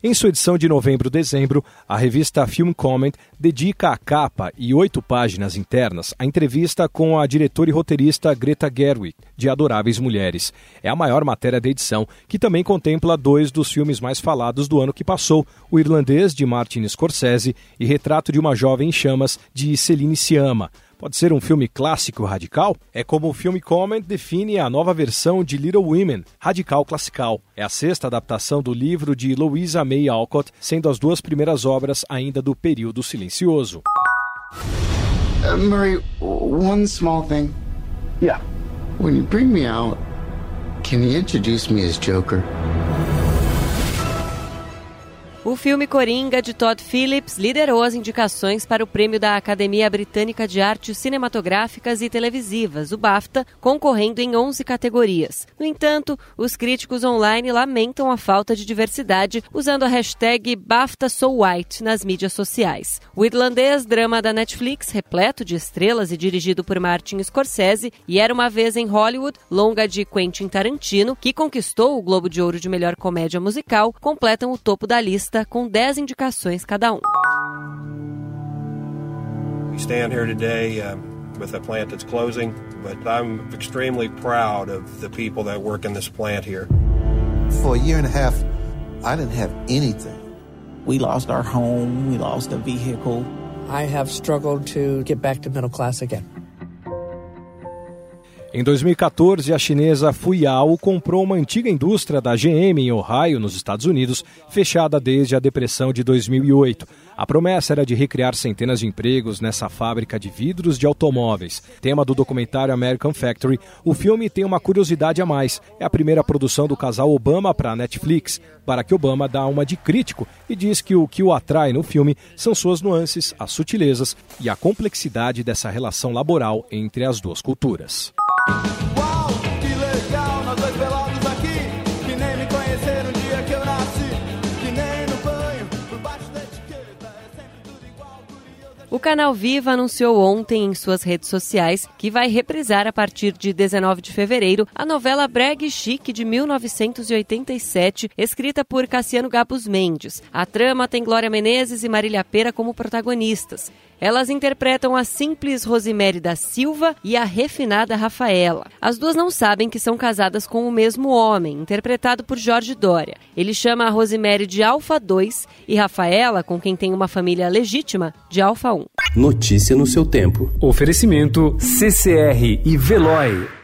Em sua edição de novembro-dezembro, a revista Film Comment dedica a capa e oito páginas internas à entrevista com a diretora e roteirista Greta Gerwig, de Adoráveis Mulheres. É a maior matéria da edição, que também contempla dois dos filmes mais falados do ano que passou, O Irlandês, de Martin Scorsese, e Retrato de uma Jovem em Chamas, de Celine Sciamma. Pode ser um filme clássico radical? É como o filme Comment define a nova versão de Little Women, radical classical. É a sexta adaptação do livro de Louisa May Alcott, sendo as duas primeiras obras ainda do período silencioso. Uh, Murray, one small thing. Yeah. When you bring me out, can you introduce me as Joker? O filme Coringa, de Todd Phillips, liderou as indicações para o prêmio da Academia Britânica de Artes Cinematográficas e Televisivas, o BAFTA, concorrendo em 11 categorias. No entanto, os críticos online lamentam a falta de diversidade usando a hashtag BAFTASoWhite nas mídias sociais. O irlandês, drama da Netflix, repleto de estrelas e dirigido por Martin Scorsese, e Era Uma Vez em Hollywood, longa de Quentin Tarantino, que conquistou o Globo de Ouro de Melhor Comédia Musical, completam o topo da lista lista com 10 indicações cada um. We stand here today uh, with a plant that's closing, but I'm extremely proud of the people that work in this plant here. For a year and a half, I didn't have anything. We lost our home, we lost a vehicle. I have struggled to get back to middle class again. Em 2014, a chinesa Fuyao comprou uma antiga indústria da GM em Ohio, nos Estados Unidos, fechada desde a depressão de 2008. A promessa era de recriar centenas de empregos nessa fábrica de vidros de automóveis. Tema do documentário American Factory, o filme tem uma curiosidade a mais. É a primeira produção do casal Obama para a Netflix. Barack Obama dá uma de crítico e diz que o que o atrai no filme são suas nuances, as sutilezas e a complexidade dessa relação laboral entre as duas culturas. Etiqueta, é. O canal Viva anunciou ontem em suas redes sociais que vai reprisar a partir de 19 de fevereiro a novela Breg Chic de 1987, escrita por Cassiano Gabus Mendes. A trama tem Glória Menezes e Marília Pera como protagonistas. Elas interpretam a simples Rosemary da Silva e a refinada Rafaela. As duas não sabem que são casadas com o mesmo homem, interpretado por Jorge Dória. Ele chama a Rosemary de Alfa 2 e Rafaela, com quem tem uma família legítima, de Alfa 1. Notícia no seu tempo. Oferecimento CCR e Veloy.